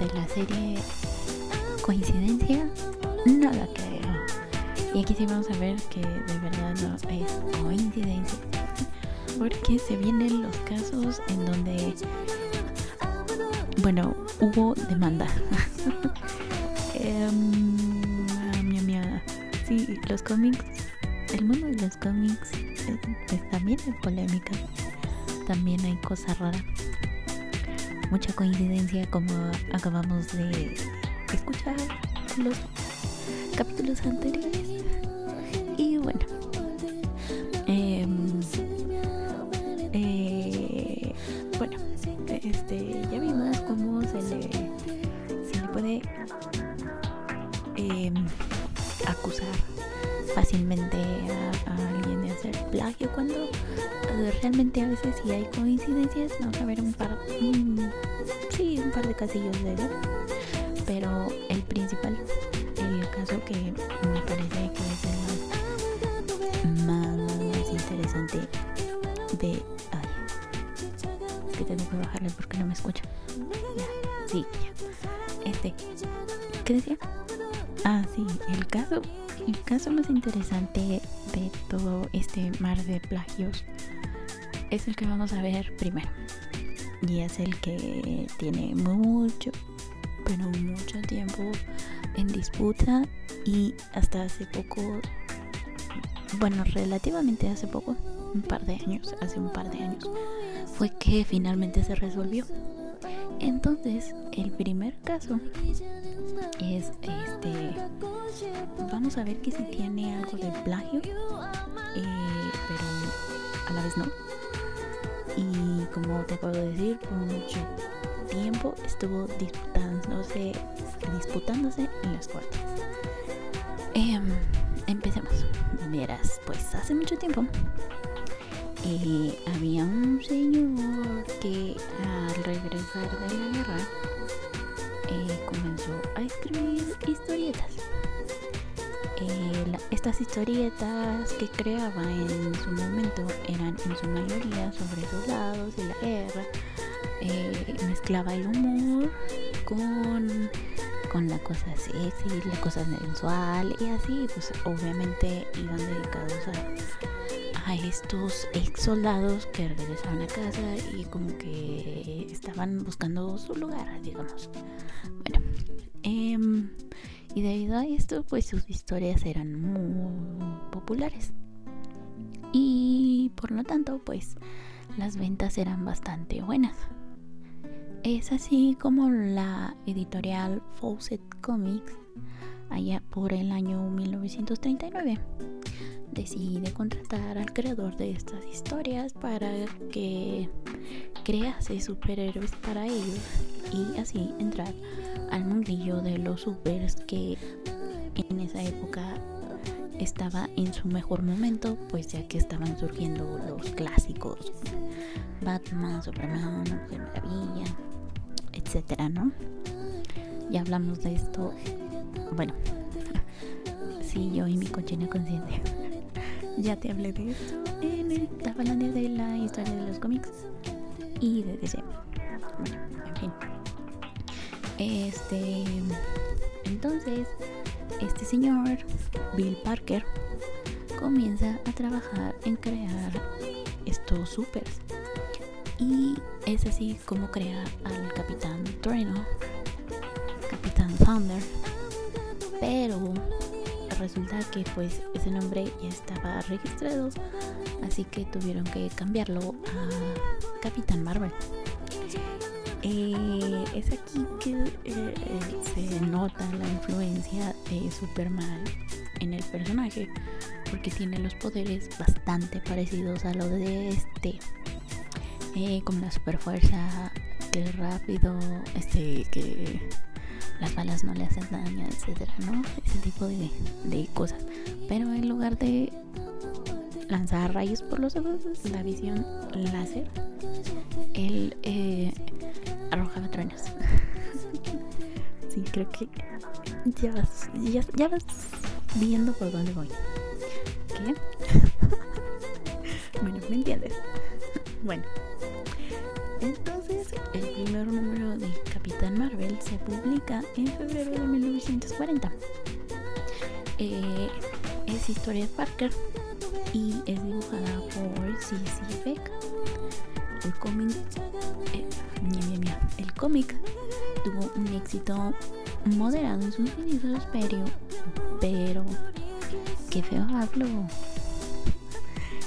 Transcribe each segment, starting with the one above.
de la serie Coincidencia. Nada creo. Y aquí sí vamos a ver que de verdad no es coincidencia. Porque se vienen los casos en donde. Bueno, hubo demanda. um, sí, los cómics, el mundo de los cómics es, también es polémica. También hay cosas raras. Mucha coincidencia como acabamos de escuchar los capítulos anteriores. Realmente a veces si hay coincidencias vamos a ver un par sí un par de casillos de eso pero el principal el caso que me parece que es el más, más, interesante de ay es que tengo que bajarle porque no me escucha. Ya sí ya. Este ¿qué decía? Ah, sí, el caso, el caso más interesante de todo este mar de plagios es el que vamos a ver primero. Y es el que tiene mucho, pero mucho tiempo en disputa y hasta hace poco, bueno, relativamente hace poco, un par de años, hace un par de años, fue que finalmente se resolvió. Entonces, el primer caso es este. Vamos a ver que si tiene algo de plagio, eh, pero a la vez no. Y como te puedo decir, por mucho tiempo estuvo disputándose, disputándose en las cortes. Em, empecemos. Verás, pues hace mucho tiempo eh, había un señor que al regresar de la guerra eh, comenzó a escribir historietas. Eh, estas historietas que creaba en su momento eran en su mayoría sobre soldados y la guerra. mezclaba el humor con, con la cosa sexy, la cosa sensual y así pues obviamente iban dedicados a a estos ex soldados que regresaban a casa y como que estaban buscando su lugar, digamos. Bueno, em, y debido a esto, pues sus historias eran muy populares. Y por lo tanto, pues las ventas eran bastante buenas. Es así como la editorial Fawcett Comics, allá por el año 1939 decide contratar al creador de estas historias para que crease superhéroes para ellos y así entrar al mundillo de los supers que en esa época estaba en su mejor momento, pues ya que estaban surgiendo los clásicos Batman, Superman, de Maravilla, etcétera, ¿no? Ya hablamos de esto. Bueno, sí, yo y mi cochina conciencia. Ya te hablé de esto en el Tafalandia de la historia de los cómics y de. Este. Entonces, este señor, Bill Parker, comienza a trabajar en crear estos supers. Y es así como crea al Capitán Trueno, Capitán Thunder. Pero resulta que pues ese nombre ya estaba registrado, así que tuvieron que cambiarlo a Capitán Marvel. Eh, es aquí que eh, se nota la influencia de Superman en el personaje porque tiene los poderes bastante parecidos a lo de este. Eh, como la super fuerza que es rápido este que las balas no le hacen daño etcétera no ese tipo de, de cosas. Pero en lugar de lanzar rayos por los ojos la visión láser él eh, arrojaba truenos sí creo que ya vas ya, vas viendo por dónde voy ¿qué? bueno me entiendes bueno entonces, el primer número de Capitán Marvel se publica en febrero de 1940. Eh, es historia de Parker y es dibujada por C.C. Beck. El cómic, eh, el cómic tuvo un éxito moderado en sus inicios, pero, pero, qué feo hablo.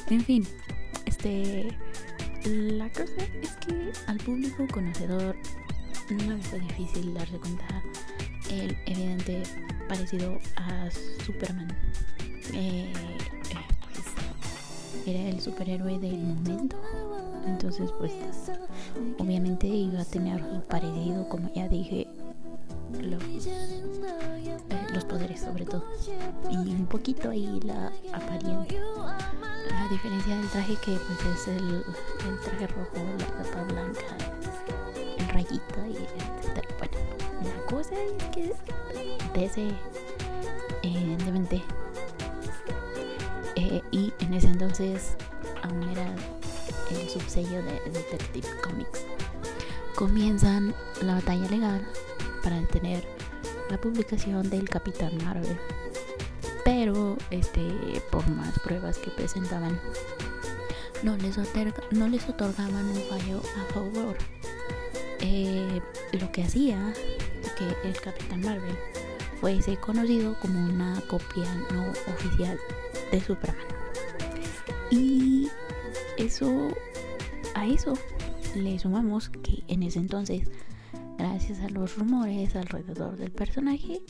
En fin, este la cosa es que al público conocedor no le difícil darse cuenta el evidente parecido a Superman. Eh, eh, pues, era el superhéroe del momento. Entonces, pues, obviamente iba a tener parecido, como ya dije, los, eh, los poderes sobre todo. Y un poquito ahí la apariencia a diferencia del traje que pues es el, traje rojo, la capa blanca, el rayito y etcétera. Bueno, la cosa es que ese evidentemente eh, y en ese entonces subsello de Detective Comics. Comienzan la batalla legal para detener la publicación del Capitán Marvel. Pero este por más pruebas que presentaban no les, no les otorgaban un fallo a favor. Eh, lo que hacía que el Capitán Marvel fuese conocido como una copia no oficial de Superman. Y eso a eso le sumamos que en ese entonces gracias a los rumores alrededor del personaje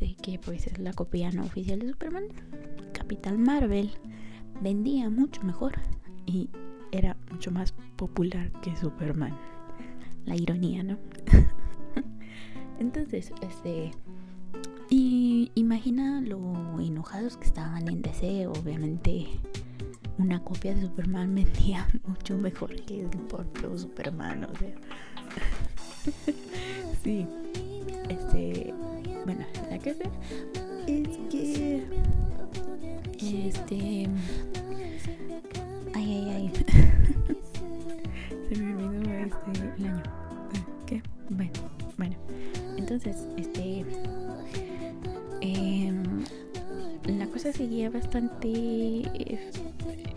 de que pues es la copia no oficial de Superman, Capital Marvel vendía mucho mejor y era mucho más popular que Superman. La ironía, ¿no? Entonces, este y imagina lo enojados que estaban en DC, obviamente una copia de Superman vendía mucho mejor que el propio Superman, o sea. sí. Este, bueno, la que sé es que este ay ay ay se me olvidó este el año ¿qué? bueno bueno entonces cosa seguía bastante eh,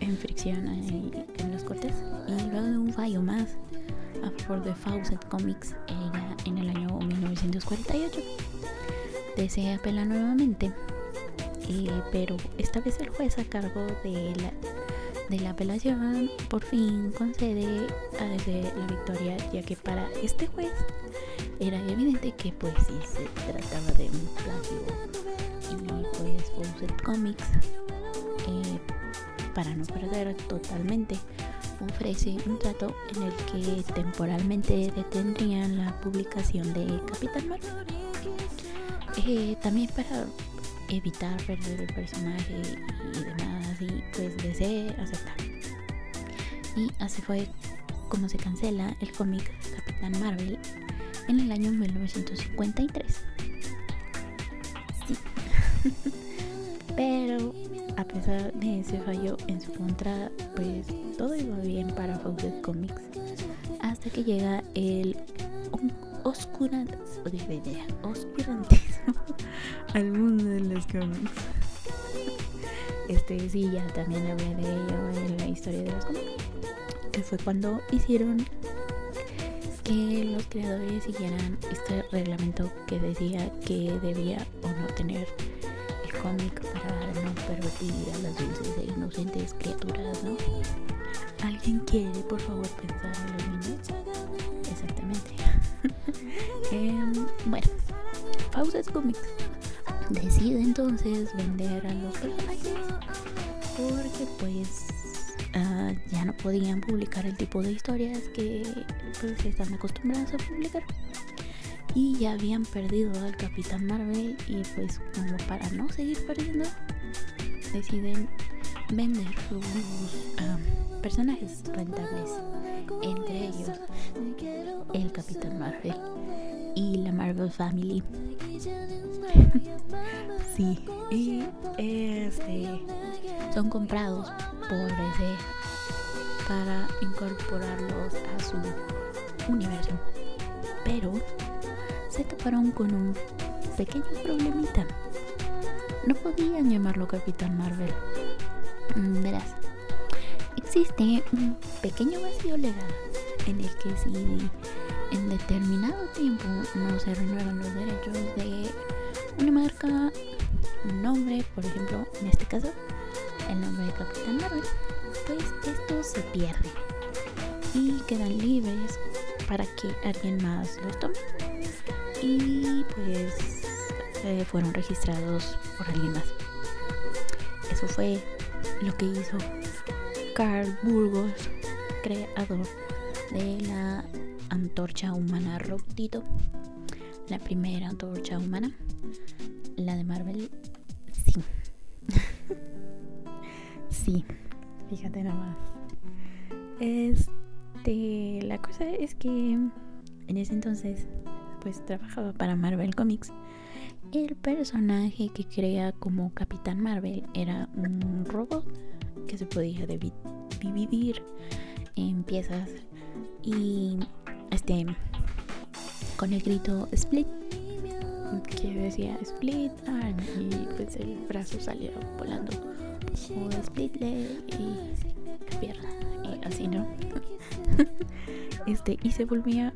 en fricción en, los cortes. Y luego de un fallo más a favor de Fawcett Comics ella en el año 1948 se apela nuevamente, eh, pero esta vez el juez a cargo de la, de la apelación por fin concede a desde la victoria, ya que para este juez era evidente que pues si se trataba de un plagio Fawcett Comics eh, para no perder totalmente ofrece un trato en el que temporalmente detendrían la publicación de Capitán Marvel eh, también para evitar perder el personaje y demás, y pues desee aceptar. Y así fue como se cancela el cómic Capitán Marvel en el año 1953. Sí. Pero a pesar de ese fallo en su contra, pues todo iba bien para Fawcett Comics hasta que llega el oscurantismo, al mundo de los cómics. Este sí, ya también hablé de ello en la historia de los cómics. Que fue cuando hicieron que los creadores siguieran este reglamento que decía que debía o no tener cómic para no pervertir a las dulces e inocentes criaturas, ¿no? ¿Alguien quiere, por favor, pensar en los niños? Exactamente. Em, bueno, Fawcett Comics decide entonces vender a los personajes porque pues ah, ya no podían publicar el tipo de historias que pues están acostumbrados a publicar y ya habían perdido al Capitán Marvel y pues como para no seguir perdiendo deciden vender sus ah, personajes rentables entre ellos el Capitán Marvel y la Marvel Family. Sí y este son comprados por DC para incorporarlos a su universo. Pero se toparon con un pequeño problemita. No podían llamarlo Capitán Marvel. Mm, verás, existe un pequeño vacío legal en el que si en determinado tiempo no se renuevan los derechos de una marca, un nombre, por ejemplo, en este caso, el nombre de Capitán Marvel, pues esto se pierde y quedan libres para que alguien más los tome y pues eh, fueron registrados por alguien más. Eso fue lo que hizo Carl Burgos, creador de la antorcha humana Rotito, la primera antorcha humana, la de Marvel, sí. sí, fíjate nada más. Este, la cosa es que en ese entonces pues trabajaba para Marvel Comics. El personaje que crea como Capitán Marvel era un robot que se podía dividir en piezas y este con el grito split que decía split arm y pues el brazo salía volando o split leg y pierna y así no este y se volvía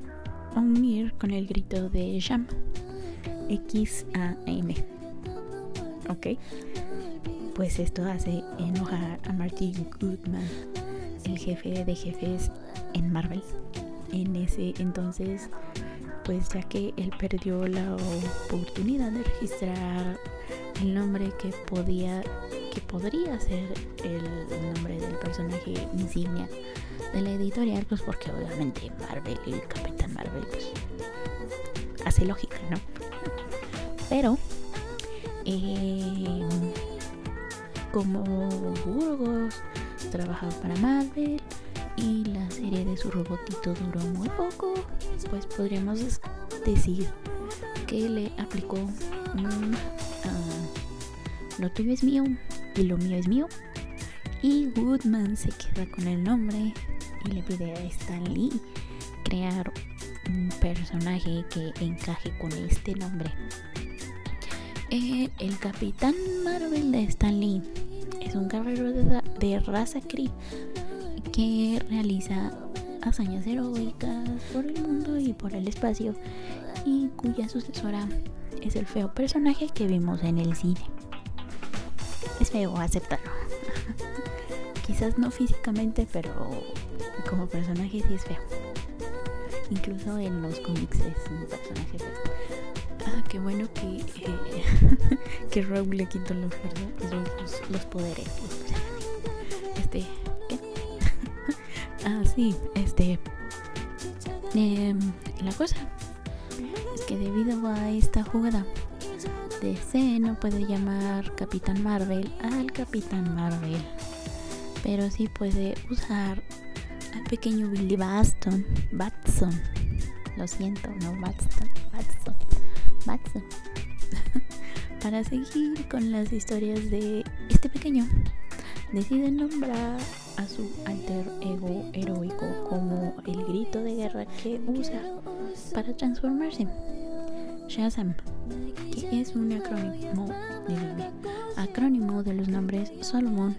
unir con el grito de Jam. X-A-M. ¿Ok? Pues esto hace enojar a Martin Goodman, el jefe de jefes en Marvel. En ese entonces, pues ya que él perdió la oportunidad de registrar el nombre que podía que podría ser el nombre del personaje insignia de la editorial, pues porque obviamente Marvel hace lógica, ¿no? Pero eh, como Burgos trabajaba para Marvel y la serie de su robotito duró muy poco, pues podríamos decir que le aplicó un uh, lo tuyo es mío y lo mío es mío. Y Woodman se queda con el nombre y le pide a Stan Lee crear un personaje que encaje con este nombre. Eh, el Capitán Marvel de Stan Lee es un guerrero de, raza Kree que realiza hazañas heroicas por el mundo y por el espacio y cuya sucesora es el feo personaje que vimos en el cine. Es feo, aceptarlo. Quizás no físicamente, pero como personaje sí es feo. Incluso en los cómics es un personaje. Ah, qué bueno que, eh, que Rogue le quitó los, los, los poderes. Este, ¿qué? ah, sí, este. Eh, la cosa es que debido a esta jugada, DC no puede llamar Capitán Marvel al Capitán Marvel, pero sí puede usar al pequeño Billy Baston, Batson. Lo siento, no Batson, Batson, Batson. Para seguir con las historias de este pequeño, decide nombrar a su alter ego heroico como el grito de guerra que usa para transformarse. Shazam, que es un acrónimo de, acrónimo de los nombres Solomon,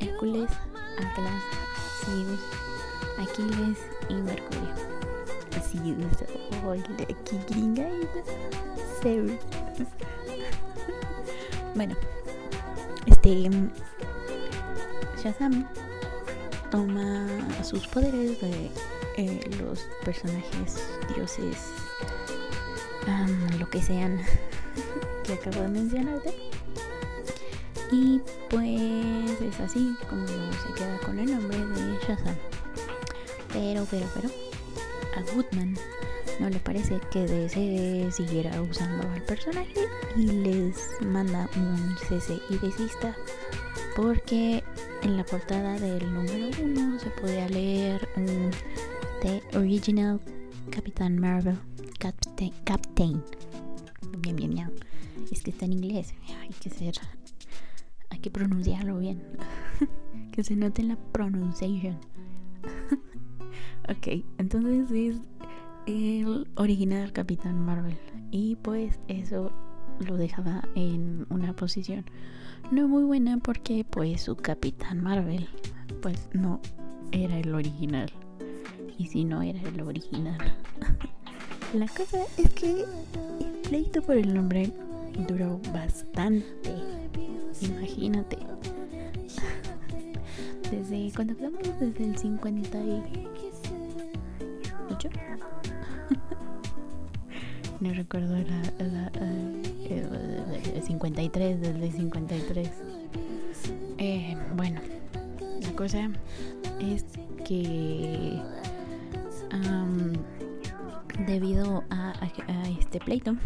Hércules, Atlas, Zeus, Y Mercurio. Así de aquí gringa y Bueno, este Shazam toma sus poderes de eh, los personajes dioses, lo que sean que acabo de mencionarte. Y pues es así como se queda con el nombre de Shazam. Pero, pero, pero, a Goodman no le parece que DC siguiera usando al personaje y les manda un cese y desista porque en la portada del número uno se podía leer The Original Captain Marvel Captain, Captain. Bien, bien, bien. Es que está en inglés. Hay que ser. Hay que pronunciarlo bien. que se note la pronunciación. Ok, entonces es el original Capitán Marvel. Y pues eso lo dejaba en una posición no muy buena porque pues su Capitán Marvel pues no era el original. Y si no era el original. La cosa es que el pleito por el nombre duró bastante. Imagínate. Desde cuando quedamos desde el 58. no recuerdo la, la, el 53, desde 53. Eh, bueno, la cosa es que debido a, este pleito,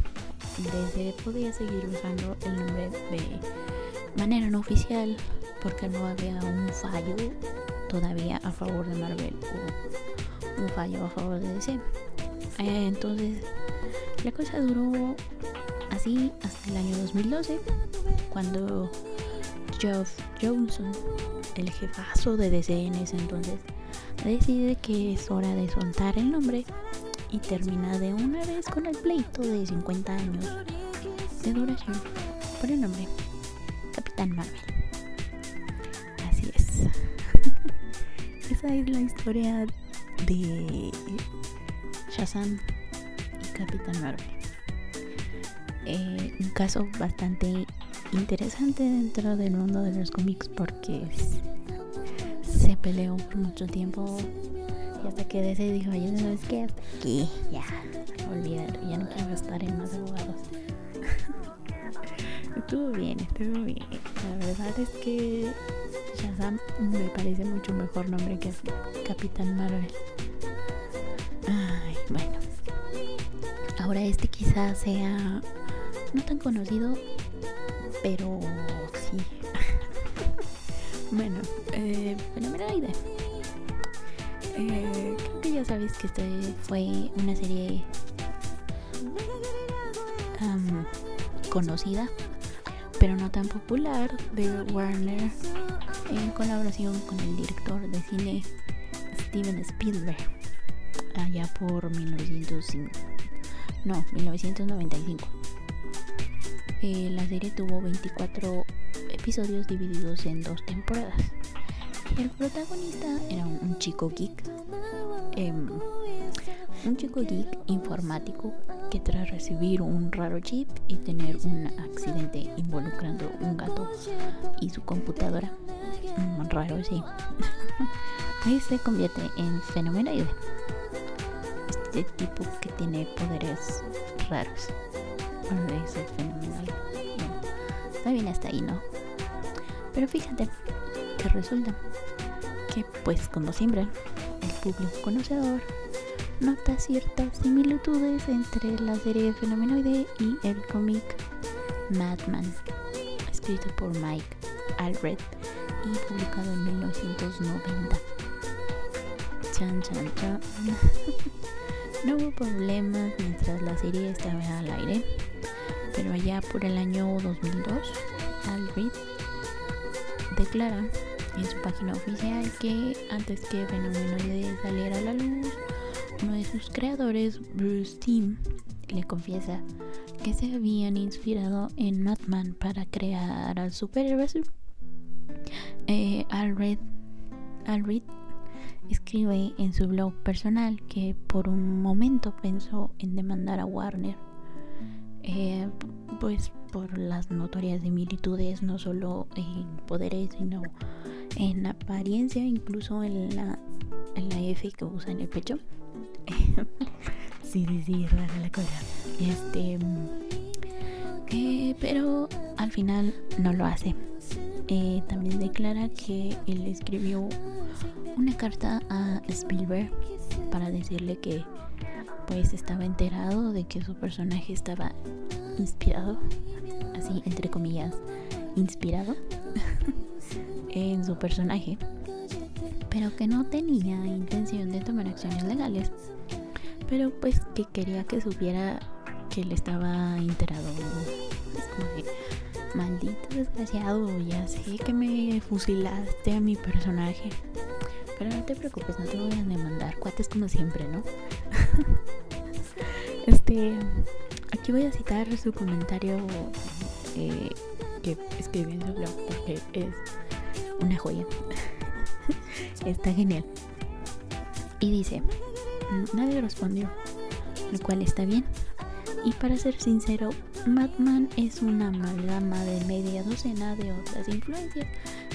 desde podía seguir usando el nombre de manera no oficial porque no había un fallo todavía a favor de Marvel o un fallo a favor de DC. Eh, entonces, la cosa duró así hasta el año 2012, cuando Geoff Johnson, el jefazo de DC en ese entonces, decide que es hora de soltar el nombre y termina de una vez con el pleito de 50 años de duración por el nombre Capitán Marvel. Así es. Esa es la historia de Shazam y Capitán Marvel. Eh, un caso bastante interesante dentro del mundo de los cómics porque se peleó por mucho tiempo y hasta que DC dijo, ya sabes qué, aquí, ya, olvidar, ya no quiero estar en más abogados. estuvo bien, estuvo bien. La verdad es que Shazam me parece mucho mejor nombre que Capitán Marvel. Bueno. Ahora este quizás sea no tan conocido, pero sí. bueno, eh, idea eh, creo que ya sabéis que este fue una serie conocida, pero no tan popular, de Warner en colaboración con el director de cine Steven Spielberg, allá por 1905. No, 1995. Eh, la serie tuvo 24 episodios divididos en dos temporadas. El protagonista era un, chico geek, em, un chico geek informático que tras recibir un raro chip y tener un accidente involucrando un gato y su computadora, mm, raro sí, se convierte en fenomenoide. Este tipo que tiene poderes raros es fenomenal. está bien hasta ahí, ¿no? Pero fíjate que resulta que, pues, como siempre, el público conocedor nota ciertas similitudes entre la serie Fenomenoide y el cómic Madman, escrito por Mike Alred y publicado en 1990. Chan, chan, chan. no hubo problemas mientras la serie estaba al aire pero allá por el año 2002, Al Reed declara en su página oficial que antes que Fenomenoide saliera a la luz, uno de sus creadores, Bruce Timm, le confiesa que se habían inspirado en Madman para crear al superhéroe. Eh, Al Reed escribe en su blog personal que por un momento pensó en demandar a Warner eh, pues por las notorias similitudes, no solo en poderes, sino en apariencia, incluso en la, en la F que usa en el pecho. sí, sí, sí, rara la cosa. Este. Pero al final no lo hace. Eh, también declara que él escribió una carta a Spielberg para decirle que pues estaba enterado de que su personaje estaba inspirado, así entre comillas, inspirado en su personaje, pero que no tenía intención de tomar acciones legales, pero pues que quería que supiera que él estaba enterado. Maldito desgraciado, ya sé que me fusilaste a mi personaje. Pero no te preocupes, no te voy a demandar. Cuates como siempre, ¿no? este. Aquí voy a citar su comentario eh, que escribió en su blog porque es una joya. Está genial. Y dice: Nadie respondió, lo cual está bien. Y para ser sincero, Madman es una amalgama de media docena de otras influencias.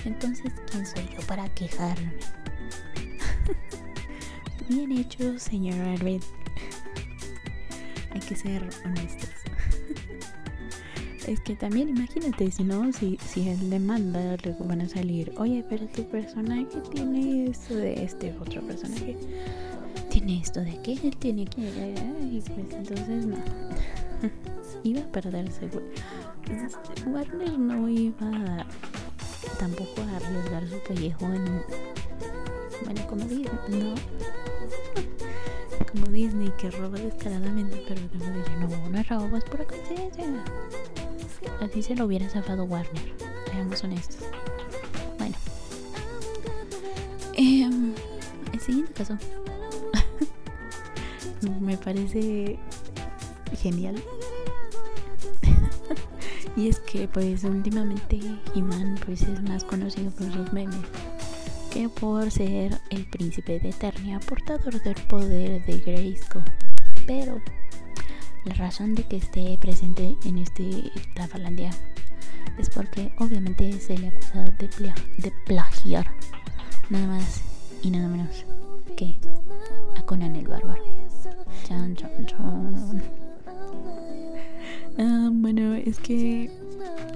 Entonces, ¿quién soy yo para quejarme? Bien hecho, señora Red. Hay que ser honestos. es que también imagínate, si no, si, si él demanda, luego van a salir, oye, pero tu personaje tiene esto de este otro personaje. Tiene esto de que él tiene que. Y pues entonces no. iba a perderse. Warner no iba tampoco a arriesgar su pellejo en. Bueno, como Disney, no. Como Disney que roba descaradamente, pero luego dice: No, no robas por coincidencia. Así se lo hubiera zafado Warner. Seamos honestos. Bueno. Eh, el siguiente caso. Me parece genial. y es que pues últimamente He-Man pues es más conocido por sus memes que por ser el príncipe de Eternia, portador del poder de Grayskull. Pero la razón de que esté presente en este Tafalandia es porque obviamente se le acusa de, de plagiar nada más y nada menos que a Conan el Bárbaro. Chan, chan, chan. Ah, bueno, es que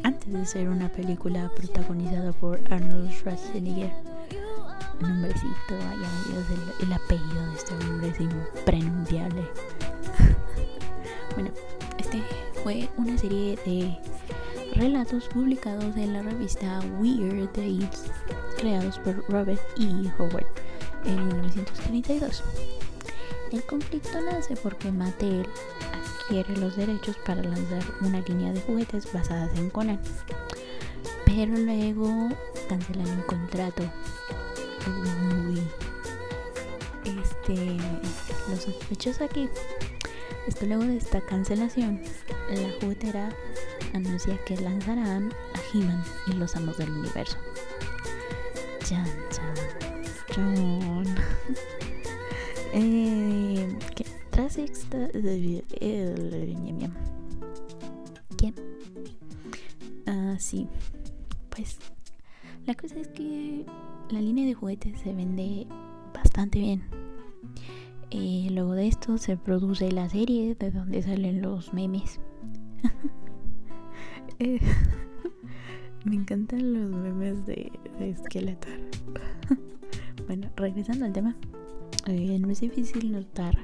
antes de ser una película protagonizada por Arnold Schwarzenegger, nombrecito, vaya Dios, el, el, apellido de este hombre es impronunciable. bueno, este fue una serie de relatos publicados en la revista Weird Dates, creados por Robert E. Howard en 1932. El conflicto nace porque Mattel adquiere los derechos para lanzar una línea de juguetes basadas en Conan, pero luego cancelan el contrato. Uy. Este, los sospechosos aquí es que luego de esta cancelación, la juguetera anuncia que lanzarán a He-Man y los amos del universo. Chan, chan, chan. Eh, tras esta. ¿Quién? Ah, sí. Pues la cosa es que la línea de juguetes se vende bastante bien. Eh, luego de esto se produce la serie de donde salen los memes. Eh, me encantan los memes de, de bueno, regresando al tema. Eh, no es difícil notar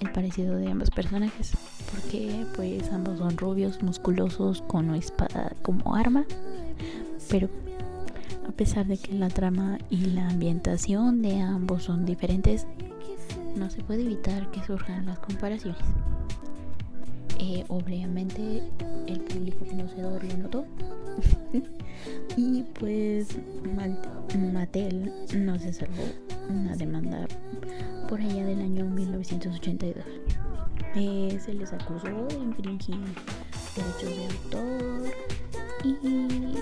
el parecido de ambos personajes porque pues ambos son rubios, musculosos con una espada como arma, pero a pesar de que la trama y la ambientación de ambos son diferentes, no se puede evitar que surjan las comparaciones. Eh, obviamente el público conocedor lo notó y pues Mattel no se salvó una demanda por allá del año 1982. Eh, se les acusó de infringir derechos de autor y em,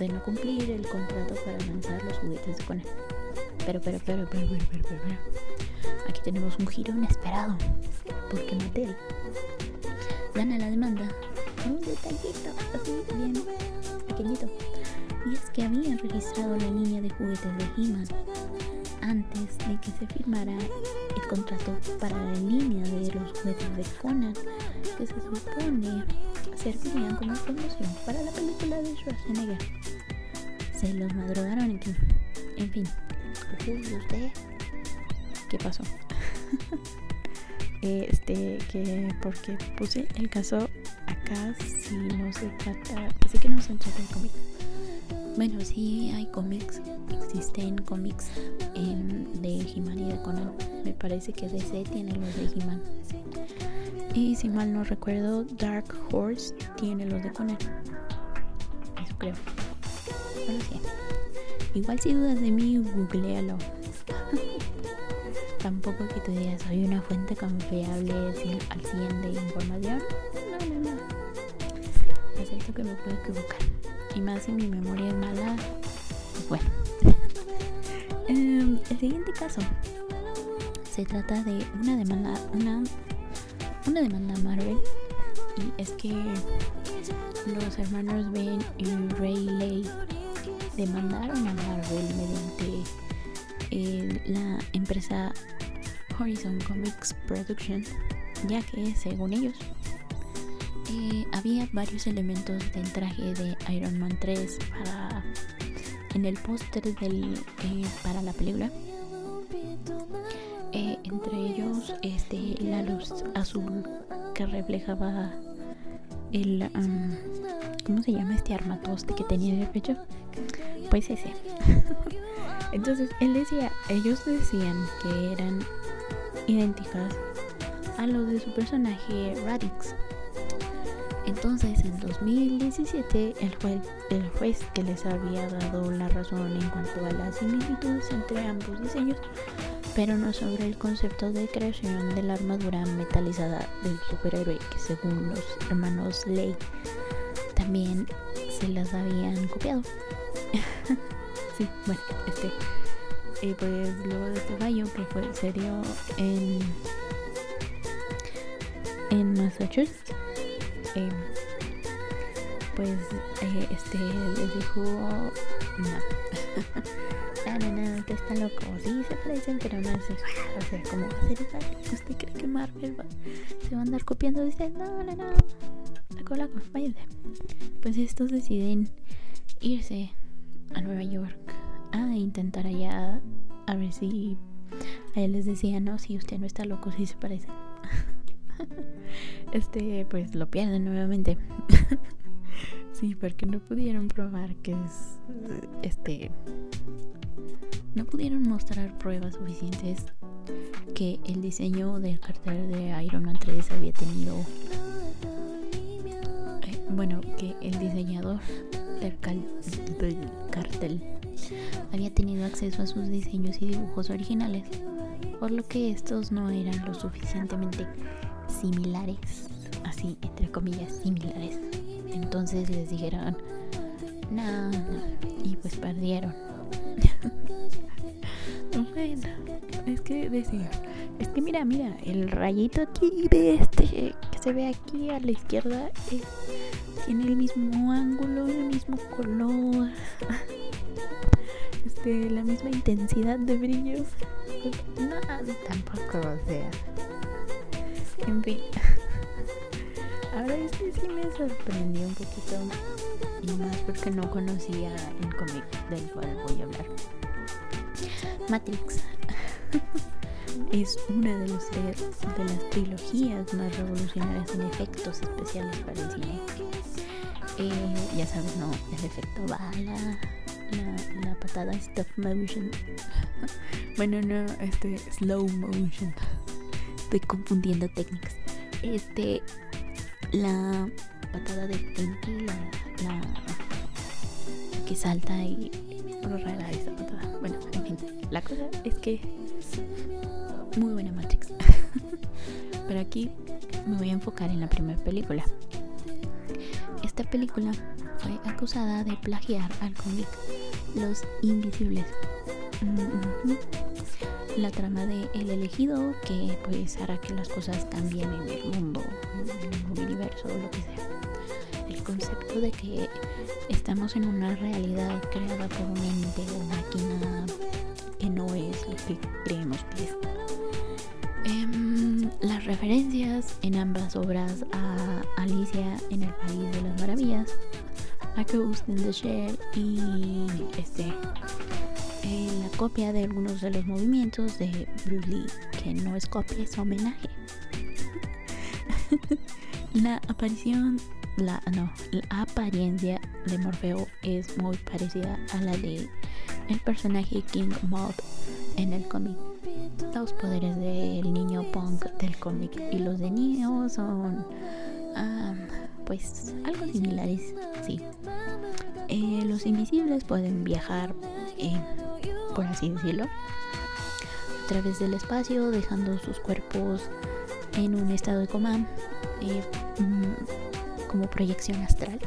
de no cumplir el contrato para lanzar los juguetes de. Pero, pero, pero, pero, pero, pero, pero, pero, aquí tenemos un giro inesperado porque Mattel gana la demanda con un detallito así bien pequeñito y es que habían registrado la línea de juguetes de He-Man antes de que se firmara el contrato para la línea de los juguetes de Conan, que se supone servirían como promoción para la película de Schwarzenegger. Se los madrugaron en fin. En fin. ¿Usted? ¿Qué pasó? este, que porque puse el caso acá si no se trata, así que no se trata de cómic. Bueno, sí hay cómics, existen cómics de He-Man y de Conan. Me parece que DC tiene los de He-Man. Y si mal no recuerdo, Dark Horse tiene los de Conan. Eso creo. Igual si dudas de mí, googlealo. Tampoco que te digas, soy una fuente confiable al 100 de información. No, no, no. Acepto que me puedo equivocar. Y más si mi memoria es mala, pues bueno. Em, el siguiente caso se trata de una demanda, una, una demanda Marvel. Y es que los hermanos Ben y Ray demandaron a Marvel mediante eh, la empresa Horizon Comics Production, ya que según ellos eh, había varios elementos del traje de Iron Man 3 para en el póster del eh, para la película. entre ellos este la luz azul que reflejaba el um, ¿cómo se llama este armatoste que tenía en el pecho? Pues ese. Entonces él decía, ellos decían que eran idénticas a los de su personaje Radix. Entonces en 2017 el juez, el juez que les había dado la razón en cuanto a las similitudes entre ambos diseños, pero no sobre el concepto de creación de la armadura metalizada del superhéroe que según los hermanos Ley también se las habían copiado. sí, bueno, este. Y pues luego de este fallo que fue serio en. en Massachusetts. Em, pues eh, este les dijo no. no, no, no, usted está loco. Sí se parecen, pero no es igual. O sea, ¿cómo va a ser igual? ¿Usted cree que Marvel va, se va a andar copiando? Dice, no, no, no. La cola, váyanse. Pues estos deciden irse a Nueva York a intentar allá a ver si a él les decía no si usted no está loco si se parecen este pues lo pierden nuevamente. Sí porque no pudieron probar que es este no pudieron mostrar pruebas suficientes que el diseño del cartel de Iron Man 3 había tenido eh, bueno que el diseñador del, cartel había tenido acceso a sus diseños y dibujos originales, por lo que estos no eran lo suficientemente similares, así entre comillas similares. Entonces les dijeron, no, y pues perdieron. bueno, es que decía, es que mira, mira, el rayito aquí de este que se ve aquí a la izquierda es tiene el mismo ángulo, el mismo color, este, la misma intensidad de brillo. No, tampoco, o sea. En fin. Ahora este sí me sorprendió un poquito. Y más porque no conocía el cómic del cual voy a hablar. Matrix. es una de, los, de las trilogías más revolucionarias en efectos especiales para el cine. Eh, ya sabes, no, el efecto bala, la, la patada stop motion. bueno, no, este slow motion. Estoy confundiendo técnicas. Este, la patada de Tenki, la, que salta y esa patada. Bueno, en fin, la cosa es que muy buena Matrix. Pero aquí me voy a enfocar en la primera película. Esta película fue acusada de plagiar al cómic Los Invisibles. La trama de El elegido que pues hará que las cosas cambien en el mundo, en el universo, lo que sea. El concepto de que estamos en una realidad creada por un ente o máquina que no es lo que creemos que es. Las referencias en ambas obras a Alicia en el País de las Maravillas, A Ghost in the Shell y este eh, la copia de algunos de los movimientos de Bruce Lee, que no es copia, es homenaje. la aparición, la no, la apariencia de Morfeo es muy parecida a la de el personaje King Mob en el cómic. Los poderes del niño punk del cómic y los de Neo son pues algo similares, sí. Eh, los invisibles pueden viajar, eh, por así decirlo, a través del espacio, dejando sus cuerpos en un estado de coma, eh, mm, como proyección astral.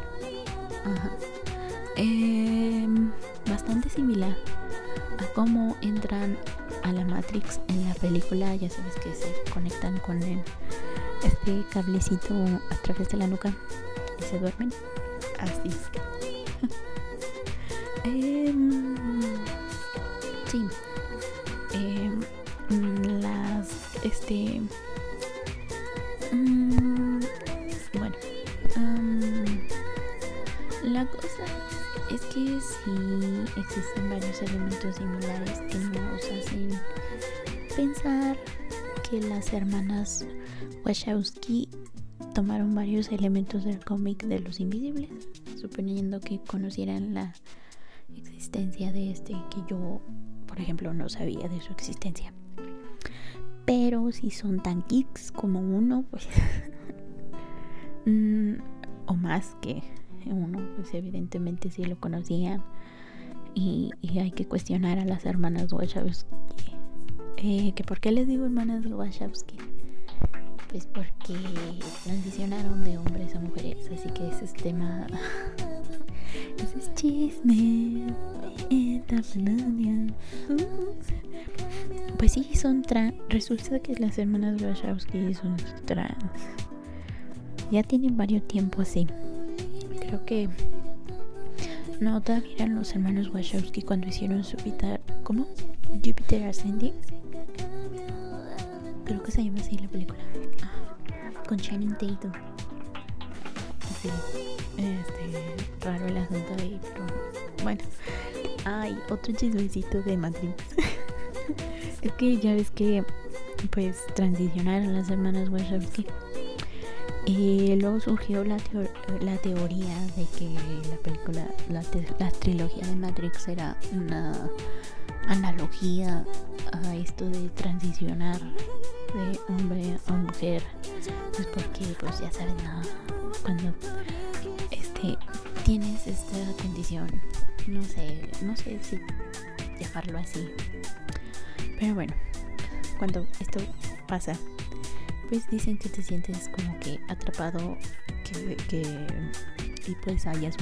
Em, bastante similar a cómo entran a la Matrix en la película, ya sabes que se conectan con este cablecito a través de la nuca y se duermen. Así. eh, sí. Eh, las. Este. Que sí existen varios elementos similares que nos hacen pensar que las hermanas Wachowski tomaron varios elementos del cómic de los invisibles, suponiendo que conocieran la existencia de este que yo, por ejemplo, no sabía de su existencia. Pero si son tan geeks como uno, pues... Mm, o más que uno pues evidentemente sí lo conocían. Y, hay que cuestionar a las hermanas Wachowski eh, que por qué les digo hermanas Wachowski pues porque transicionaron de hombres a mujeres así que ese es tema ese es chisme. Pues sí son trans resulta que las hermanas Wachowski son trans. Ya tienen varios tiempos así creo que no todavía eran los hermanos Wachowski cuando hicieron su Jupiter ¿cómo? Jupiter Ascending. Creo que se llama así la película. Ah, con Channing Tatum. Así este raro el asunto ahí pero bueno. Hay otro chismecito de Matrix es que ya ves que pues transicionaron las hermanas Wachowski y luego surgió la, la teoría de que la película, la, la, trilogía de Matrix era una analogía a esto de transicionar de hombre a mujer. Pues porque, pues ya saben, cuando este, tienes esta condición, no sé, no sé si llamarlo así. Pero bueno, cuando esto pasa pues dicen que te sientes como que atrapado, que, y pues hayas,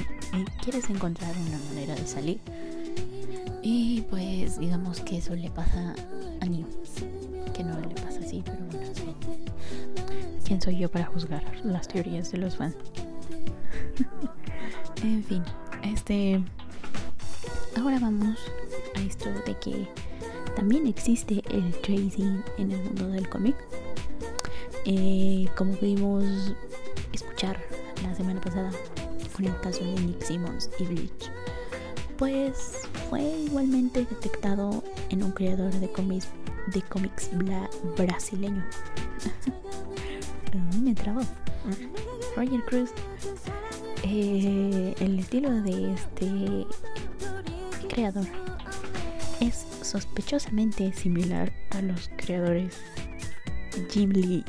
quieres encontrar una manera de salir. Y pues digamos que eso le pasa a Neo, que no le pasa así, pero bueno, ¿quién soy yo para juzgar las teorías de los fans? en fin, este, ahora vamos a esto de que también existe el tracing en el mundo del cómic eh, como pudimos escuchar la semana pasada con el caso de Nick Simmons y Bleach, pues fue igualmente detectado en un creador de cómics de cómics brasileño. me trabó. Roger Cruz. Eh, el estilo de este creador es sospechosamente similar a los creadores Jim Lee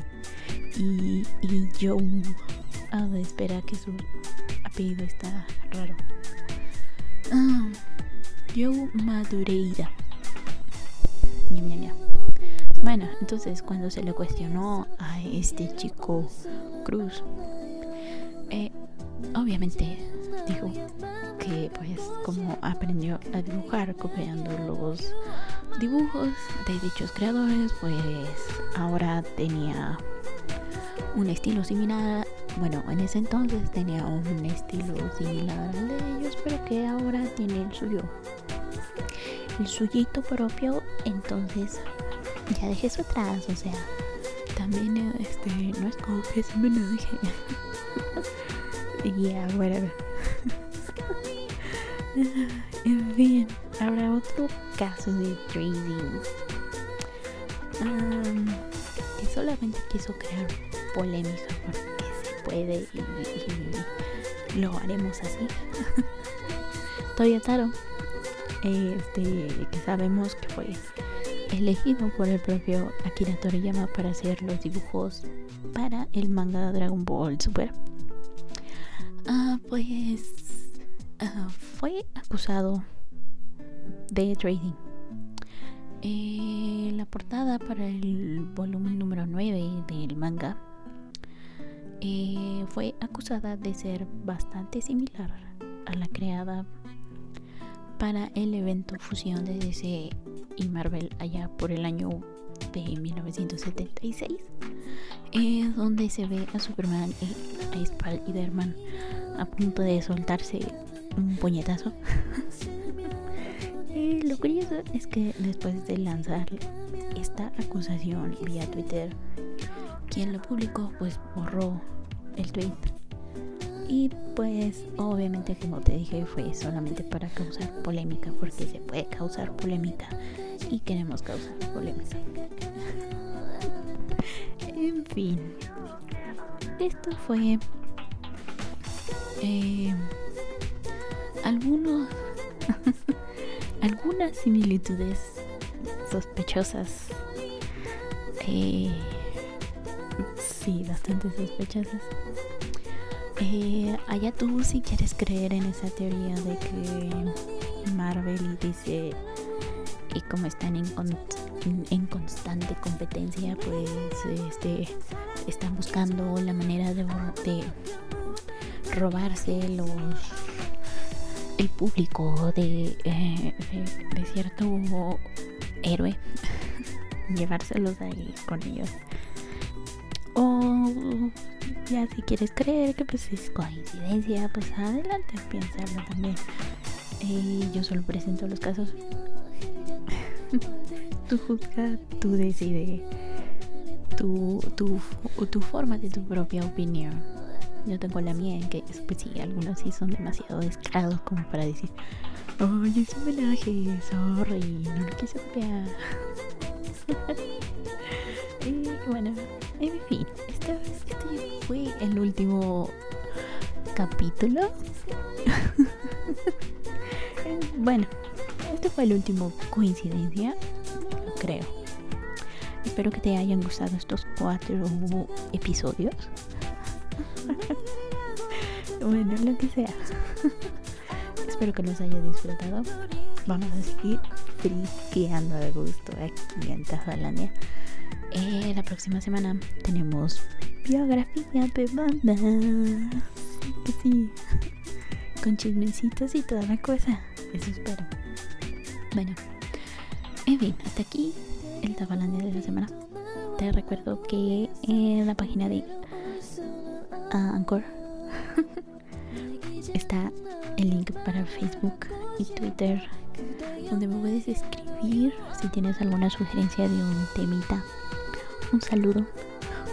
y, y Joe. Ah, espera que su apellido está raro. Ah, Joe Madureira. Bueno, entonces cuando se le cuestionó a este chico Cruz, eh, obviamente dijo que pues como aprendió a dibujar copiando los dibujos de dichos creadores, pues ahora tenía un estilo similar, bueno, en ese entonces tenía un estilo similar al de ellos, pero que ahora tiene el suyo, el suyito propio, entonces ya dejé eso atrás, o sea, también este no es como que es homenaje yeah whatever. En fin habrá otro caso de trading. Que solamente quiso crear polémica porque se puede y, lo haremos así Toyotaro este que sabemos que fue elegido por el propio Akira Toriyama para hacer los dibujos para el manga Dragon Ball Super. Ah, pues ah, fue acusado de trading. Eh, la portada para el volumen número 9 del manga eh, fue acusada de ser bastante similar a la creada para el evento fusión de DC y Marvel allá por el año de 1976, eh, donde se ve a Superman y a Spider-Man a punto de soltarse un puñetazo. lo curioso es que después de lanzar esta acusación vía Twitter, quien lo publicó pues borró el tweet y pues obviamente como te dije fue solamente para causar polémica porque se puede causar polémica y queremos causar polémica. en fin, esto fue eh, algunos algunas similitudes sospechosas. Eh, sí, bastante sospechosas eh, allá tú si quieres creer en esa teoría de que Marvel dice y como están en, en, constante competencia, pues este, están buscando la manera de, de robarse los el público de, eh, de cierto héroe, llevárselos ahí con ellos. O ya si quieres creer que pues es coincidencia, pues adelante, piénsalo también. Eh, yo solo presento los casos. tú juzga, tú decides. Tu, tu, tu forma de tu propia opinión. Yo tengo la mía en que pues sí, algunos sí son demasiado descarados como para decir, oye, es un homenaje, sorry, no lo quise copiar. y bueno, en fin, el último capítulo. bueno, este fue el último coincidencia, creo. Espero que te hayan gustado estos cuatro episodios. bueno, lo que sea. Espero que los haya disfrutado. Vamos a seguir friqueando de gusto aquí en Tafalandia. Eh, la próxima semana tenemos biografía de banda. Sí. Con chismecitos y toda la cosa. Eso espero. Bueno, en fin, hasta aquí el Tafalandia de la semana. Te recuerdo que en la página de Anchor está el link para Facebook y Twitter donde me puedes escribir si tienes alguna sugerencia de un temita un saludo,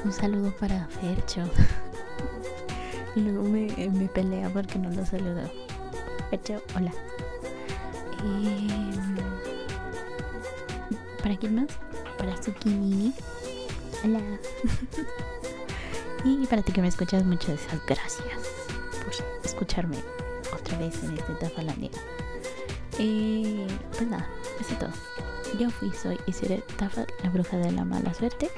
un saludo para Fercho. luego me, me, pelea porque no lo saludo. Fercho, hola. Em, ¿Para quién más? Para Zucchini. Hola. y para ti que me escuchas, muchas gracias por escucharme otra vez en este Tafalandia. Eh, pues nada, eso es todo. Yo fui, soy y seré Tafa, la bruja de la mala suerte.